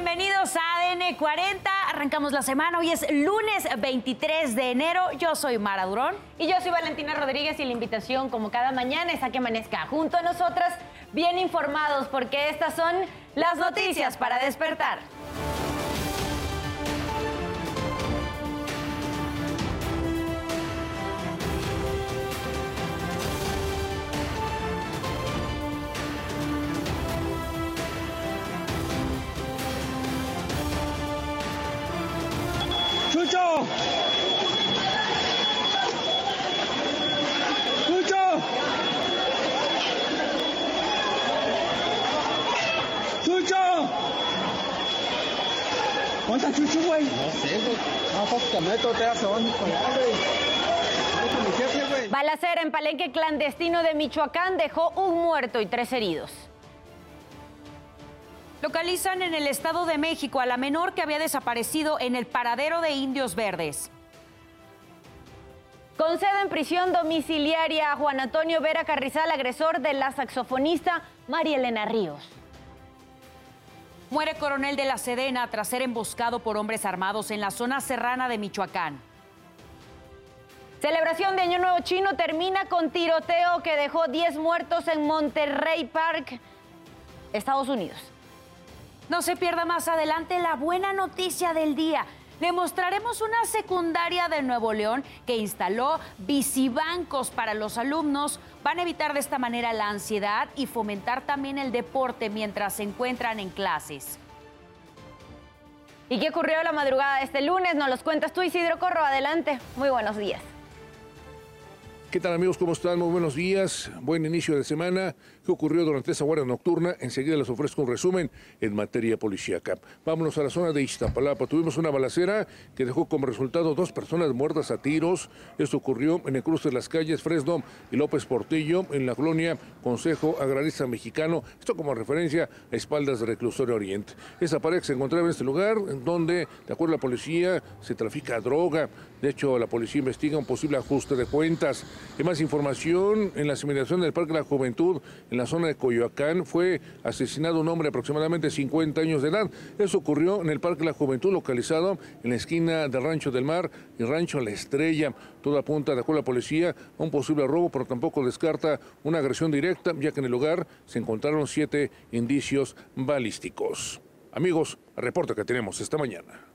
Bienvenidos a ADN 40. Arrancamos la semana. Hoy es lunes 23 de enero. Yo soy Mara Durón. Y yo soy Valentina Rodríguez y la invitación, como cada mañana, es a que amanezca junto a nosotras, bien informados, porque estas son las noticias para despertar. Balacera en Palenque clandestino de Michoacán dejó un muerto y tres heridos. Localizan en el Estado de México a la menor que había desaparecido en el paradero de Indios Verdes. Concede en prisión domiciliaria a Juan Antonio Vera Carrizal, agresor de la saxofonista María Elena Ríos. Muere coronel de la Sedena tras ser emboscado por hombres armados en la zona serrana de Michoacán. Celebración de Año Nuevo Chino termina con tiroteo que dejó 10 muertos en Monterrey Park, Estados Unidos. No se pierda más adelante la buena noticia del día. Le mostraremos una secundaria de Nuevo León que instaló bicibancos para los alumnos. Van a evitar de esta manera la ansiedad y fomentar también el deporte mientras se encuentran en clases. ¿Y qué ocurrió la madrugada de este lunes? Nos los cuentas tú, Isidro Corro. Adelante. Muy buenos días. ¿Qué tal amigos? ¿Cómo están? Muy buenos días. Buen inicio de semana. ¿Qué ocurrió durante esa guardia nocturna? Enseguida les ofrezco un resumen en materia policíaca. Vámonos a la zona de Iztapalapa. Tuvimos una balacera que dejó como resultado dos personas muertas a tiros. Esto ocurrió en el cruce de las calles Fresno y López Portillo en la colonia Consejo Agrarista Mexicano. Esto como referencia a espaldas del reclusorio Oriente. Esa pareja se encontraba en este lugar donde, de acuerdo a la policía, se trafica droga. De hecho, la policía investiga un posible ajuste de cuentas. Hay más información en la asimilación del Parque de la Juventud, en la zona de Coyoacán, fue asesinado un hombre de aproximadamente 50 años de edad. Eso ocurrió en el Parque de la Juventud, localizado en la esquina del Rancho del Mar y Rancho La Estrella. Todo apunta, de acuerdo a la policía, a un posible robo, pero tampoco descarta una agresión directa, ya que en el lugar se encontraron siete indicios balísticos. Amigos, reporte que tenemos esta mañana.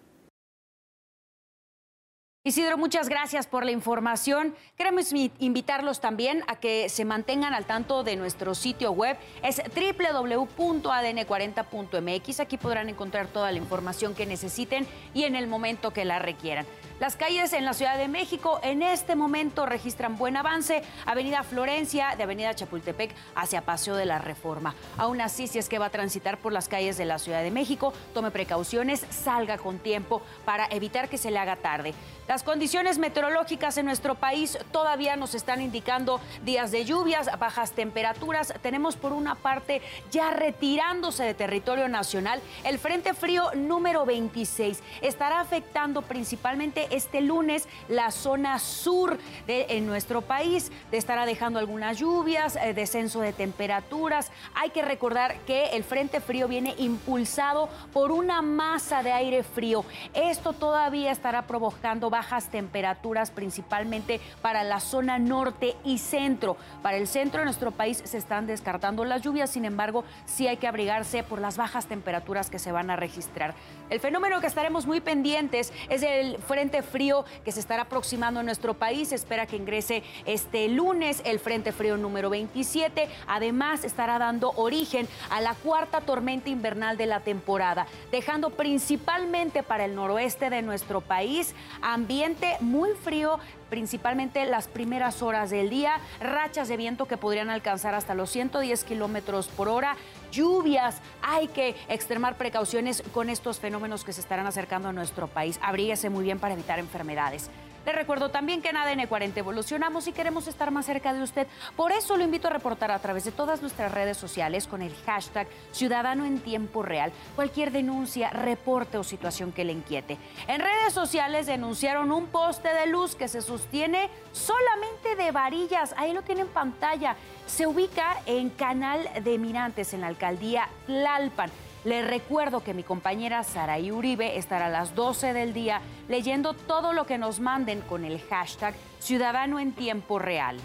Isidro, muchas gracias por la información. Queremos invitarlos también a que se mantengan al tanto de nuestro sitio web. Es www.adn40.mx. Aquí podrán encontrar toda la información que necesiten y en el momento que la requieran. Las calles en la Ciudad de México en este momento registran buen avance. Avenida Florencia, de Avenida Chapultepec hacia Paseo de la Reforma. Aún así, si es que va a transitar por las calles de la Ciudad de México, tome precauciones, salga con tiempo para evitar que se le haga tarde. Las condiciones meteorológicas en nuestro país todavía nos están indicando días de lluvias, bajas temperaturas. Tenemos por una parte ya retirándose de territorio nacional el Frente Frío número 26. Estará afectando principalmente este lunes la zona sur de en nuestro país. Te estará dejando algunas lluvias, eh, descenso de temperaturas. Hay que recordar que el Frente Frío viene impulsado por una masa de aire frío. Esto todavía estará provocando bajas temperaturas principalmente para la zona norte y centro. Para el centro de nuestro país se están descartando las lluvias, sin embargo, sí hay que abrigarse por las bajas temperaturas que se van a registrar. El fenómeno que estaremos muy pendientes es el frente frío que se estará aproximando a nuestro país. Espera que ingrese este lunes el frente frío número 27. Además, estará dando origen a la cuarta tormenta invernal de la temporada, dejando principalmente para el noroeste de nuestro país ambiente muy frío, principalmente las primeras horas del día, rachas de viento que podrían alcanzar hasta los 110 kilómetros por hora, lluvias. Hay que extremar precauciones con estos fenómenos que se estarán acercando a nuestro país. Abríguese muy bien para evitar enfermedades. Le recuerdo también que en ADN 40 evolucionamos y queremos estar más cerca de usted. Por eso lo invito a reportar a través de todas nuestras redes sociales con el hashtag Ciudadano en Tiempo Real cualquier denuncia, reporte o situación que le inquiete. En redes sociales denunciaron un poste de luz que se sostiene solamente de varillas. Ahí lo tiene en pantalla. Se ubica en Canal de Mirantes, en la alcaldía Tlalpan. Les recuerdo que mi compañera Saraí Uribe estará a las 12 del día leyendo todo lo que nos manden con el hashtag Ciudadano en Tiempo Real.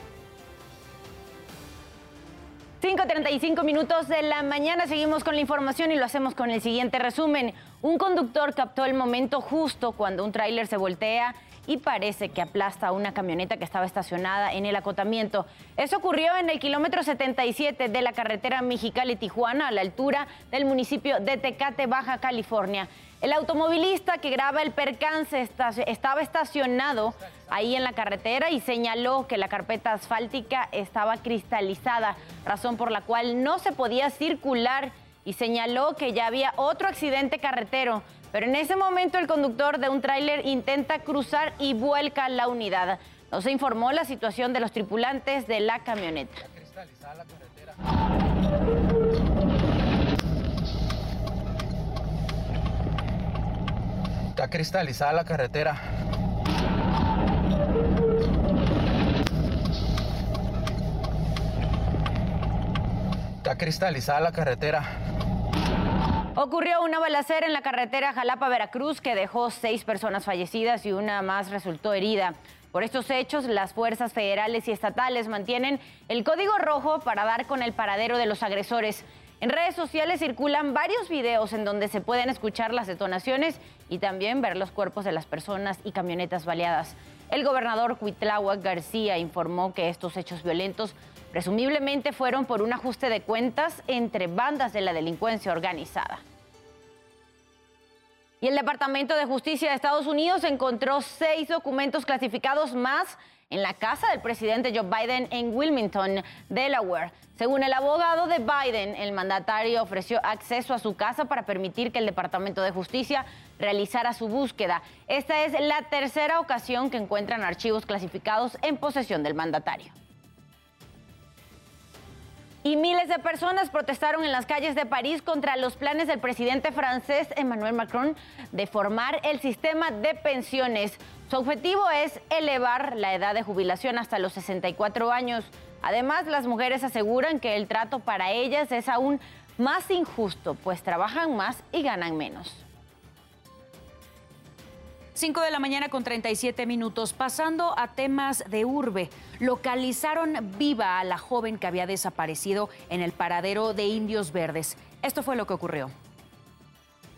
5.35 minutos de la mañana seguimos con la información y lo hacemos con el siguiente resumen. Un conductor captó el momento justo cuando un tráiler se voltea y parece que aplasta una camioneta que estaba estacionada en el acotamiento. Eso ocurrió en el kilómetro 77 de la carretera Mexicali-Tijuana, a la altura del municipio de Tecate, Baja California. El automovilista que graba el percance estaba estacionado ahí en la carretera y señaló que la carpeta asfáltica estaba cristalizada, razón por la cual no se podía circular y señaló que ya había otro accidente carretero. Pero en ese momento el conductor de un tráiler intenta cruzar y vuelca la unidad. No se informó la situación de los tripulantes de la camioneta. Está cristalizada la carretera. Está cristalizada la carretera. Ocurrió una balacera en la carretera Jalapa-Veracruz que dejó seis personas fallecidas y una más resultó herida. Por estos hechos, las fuerzas federales y estatales mantienen el código rojo para dar con el paradero de los agresores. En redes sociales circulan varios videos en donde se pueden escuchar las detonaciones y también ver los cuerpos de las personas y camionetas baleadas. El gobernador Cuitláhuac García informó que estos hechos violentos presumiblemente fueron por un ajuste de cuentas entre bandas de la delincuencia organizada. Y el Departamento de Justicia de Estados Unidos encontró seis documentos clasificados más en la casa del presidente Joe Biden en Wilmington, Delaware. Según el abogado de Biden, el mandatario ofreció acceso a su casa para permitir que el Departamento de Justicia realizara su búsqueda. Esta es la tercera ocasión que encuentran archivos clasificados en posesión del mandatario. Y miles de personas protestaron en las calles de París contra los planes del presidente francés Emmanuel Macron de formar el sistema de pensiones. Su objetivo es elevar la edad de jubilación hasta los 64 años. Además, las mujeres aseguran que el trato para ellas es aún más injusto, pues trabajan más y ganan menos. 5 de la mañana con 37 minutos. Pasando a temas de urbe, localizaron viva a la joven que había desaparecido en el paradero de Indios Verdes. Esto fue lo que ocurrió.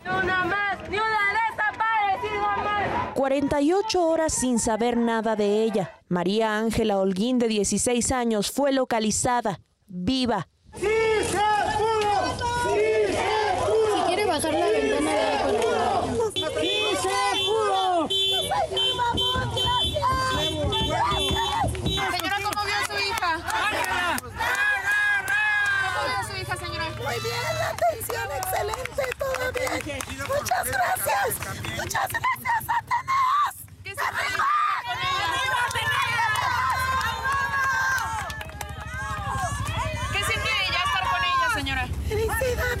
Ni una más, ni una desaparecida más. 48 horas sin saber nada de ella. María Ángela Holguín, de 16 años, fue localizada, viva. ¡Sí se pudo! ¡Sí se pudo! Si quiere bajar la ventana de ahí, por favor. ¡Sí se pudo! Señora, ¿cómo vio a su hija? ¿Cómo vio a su hija, señora? Muy bien, la atención excelente, todo bien. Muchas gracias. Muchas gracias, Satanás. ¿Qué se puede ¿Qué siente ella estar con ella, señora? Felicidad,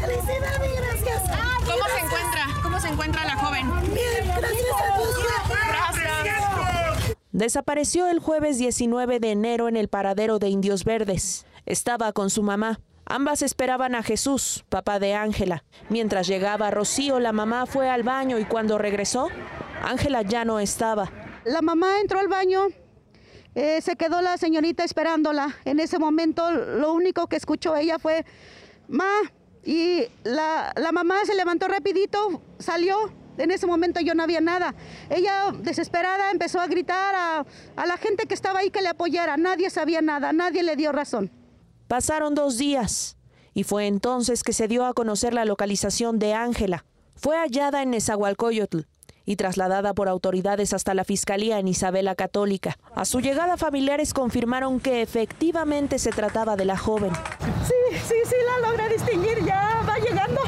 felicidad y gracias. ¿Cómo se encuentra? ¿Cómo se encuentra la joven? Bien, gracias a Dios. Gracias. Desapareció el jueves 19 de enero en el paradero de Indios Verdes. Estaba con su mamá. Ambas esperaban a Jesús, papá de Ángela. Mientras llegaba Rocío, la mamá fue al baño y cuando regresó, Ángela ya no estaba. La mamá entró al baño, eh, se quedó la señorita esperándola. En ese momento lo único que escuchó ella fue, ma, y la, la mamá se levantó rapidito, salió. En ese momento yo no había nada. Ella desesperada empezó a gritar a, a la gente que estaba ahí que le apoyara. Nadie sabía nada, nadie le dio razón. Pasaron dos días y fue entonces que se dio a conocer la localización de Ángela. Fue hallada en Nezahualcóyotl y trasladada por autoridades hasta la Fiscalía en Isabela Católica. A su llegada, familiares confirmaron que efectivamente se trataba de la joven. Sí, sí, sí, la logré distinguir. Ya va llegando.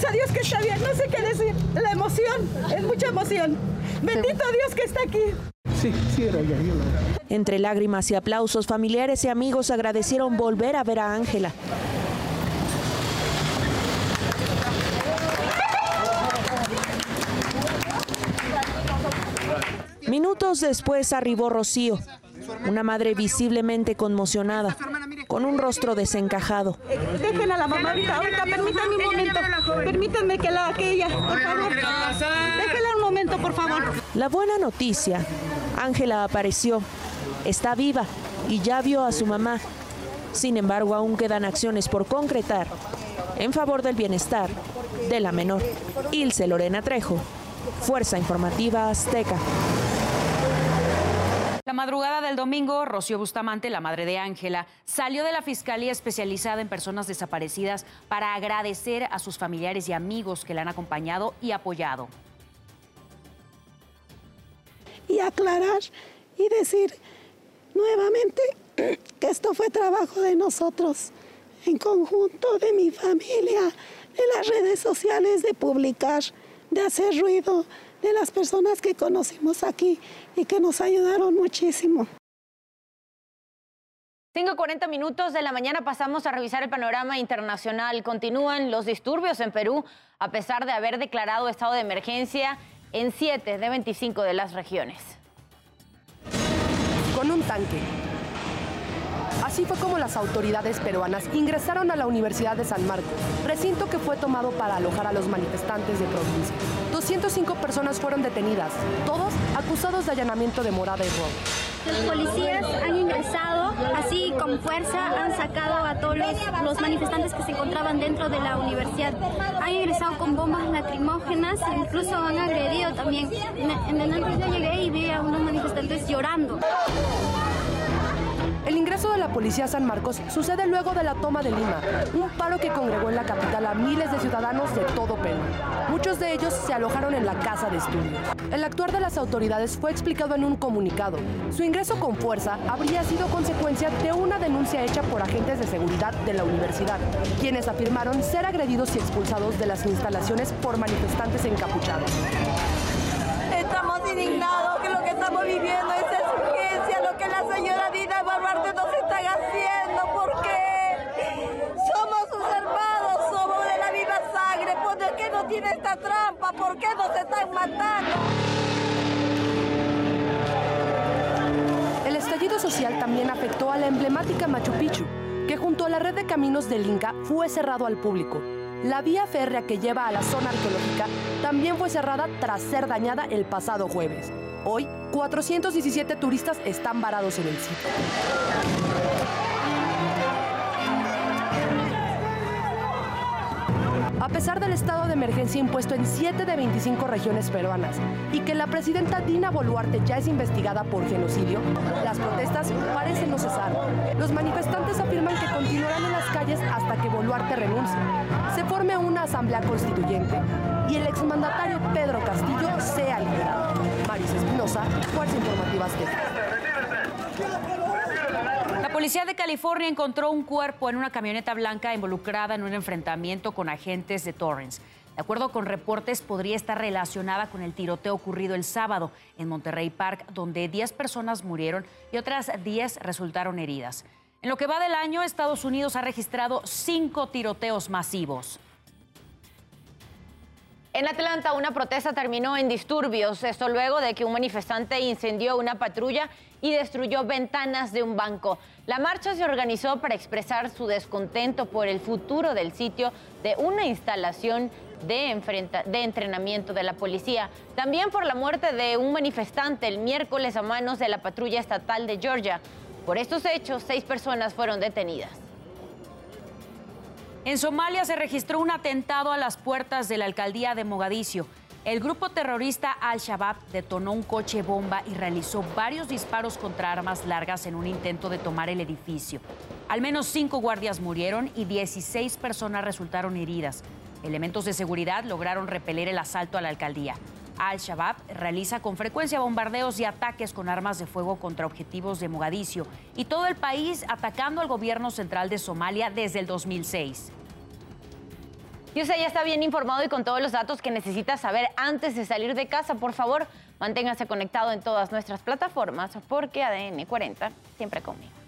Gracias a Dios que está bien. No sé qué decir. La emoción, es mucha emoción. Bendito Dios que está aquí. Sí, sí era ella. Entre lágrimas y aplausos, familiares y amigos agradecieron volver a ver a Ángela. Minutos después arribó Rocío, una madre visiblemente conmocionada. Con un rostro desencajado. Dejen a la mamá ahorita, ahorita, permítanme un momento. Permítanme que la que ella, por favor. Déjenla un momento, por favor. La buena noticia, Ángela apareció, está viva y ya vio a su mamá. Sin embargo, aún quedan acciones por concretar en favor del bienestar de la menor. Ilse Lorena Trejo, Fuerza Informativa Azteca. La madrugada del domingo, Rocío Bustamante, la madre de Ángela, salió de la Fiscalía Especializada en Personas Desaparecidas para agradecer a sus familiares y amigos que la han acompañado y apoyado. Y aclarar y decir nuevamente que esto fue trabajo de nosotros, en conjunto de mi familia, de las redes sociales, de publicar, de hacer ruido, de las personas que conocimos aquí y que nos ayudaron muchísimo. 5.40 minutos de la mañana pasamos a revisar el panorama internacional. Continúan los disturbios en Perú, a pesar de haber declarado estado de emergencia en 7 de 25 de las regiones. Con un tanque. Así fue como las autoridades peruanas ingresaron a la Universidad de San Marcos, recinto que fue tomado para alojar a los manifestantes de provincia. 205 personas fueron detenidas, todos acusados de allanamiento de morada y robo. Los policías han ingresado, así con fuerza han sacado a todos los, manifestantes que se encontraban dentro de la universidad. Han ingresado con bombas lacrimógenas, incluso han agredido también. En el yo llegué y vi a unos manifestantes llorando. El ingreso de la policía a San Marcos sucede luego de la toma de Lima, un paro que congregó en la capital a miles de ciudadanos de todo Perú. Muchos de ellos se alojaron en la casa de estudios. El actuar de las autoridades fue explicado en un comunicado. Su ingreso con fuerza habría sido consecuencia de una denuncia hecha por agentes de seguridad de la universidad, quienes afirmaron ser agredidos y expulsados de las instalaciones por manifestantes encapuchados. Estamos indignados que lo que estamos viviendo es urgencia, lo que la señora Dina Barbarte nos están haciendo, porque somos sus hermanos, somos de la viva sangre, ¿por esta trampa? ¿Por qué nos están matando? El estallido social también afectó a la emblemática Machu Picchu, que junto a la red de caminos del Inca fue cerrado al público. La vía férrea que lleva a la zona arqueológica también fue cerrada tras ser dañada el pasado jueves. Hoy, 417 turistas están varados en el sitio. Pesar del estado de emergencia impuesto en 7 de 25 regiones peruanas y que la presidenta Dina Boluarte ya es investigada por genocidio, las protestas parecen no cesar. Los manifestantes afirman que continuarán en las calles hasta que Boluarte renuncie, se forme una asamblea constituyente y el exmandatario Pedro Castillo sea liberado. Maris Espinosa, Fuerza Informativa Azteca. Policía de California encontró un cuerpo en una camioneta blanca involucrada en un enfrentamiento con agentes de Torrance. De acuerdo con reportes, podría estar relacionada con el tiroteo ocurrido el sábado en Monterrey Park, donde 10 personas murieron y otras 10 resultaron heridas. En lo que va del año, Estados Unidos ha registrado cinco tiroteos masivos. En Atlanta, una protesta terminó en disturbios, esto luego de que un manifestante incendió una patrulla y destruyó ventanas de un banco. La marcha se organizó para expresar su descontento por el futuro del sitio de una instalación de, entrenamiento de la policía. También por la muerte de un manifestante el miércoles a manos de la patrulla estatal de Georgia. Por estos hechos, seis personas fueron detenidas. En Somalia se registró un atentado a las puertas de la alcaldía de Mogadiscio. El grupo terrorista Al-Shabaab detonó un coche bomba y realizó varios disparos contra armas largas en un intento de tomar el edificio. Al menos cinco guardias murieron y 16 personas resultaron heridas. Elementos de seguridad lograron repeler el asalto a la alcaldía. Al-Shabaab realiza con frecuencia bombardeos y ataques con armas de fuego contra objetivos de Mogadiscio y todo el país atacando al gobierno central de Somalia desde el 2006. Y usted ya está bien informado y con todos los datos que necesita saber antes de salir de casa. Por favor, manténgase conectado en todas nuestras plataformas porque ADN 40 siempre conmigo.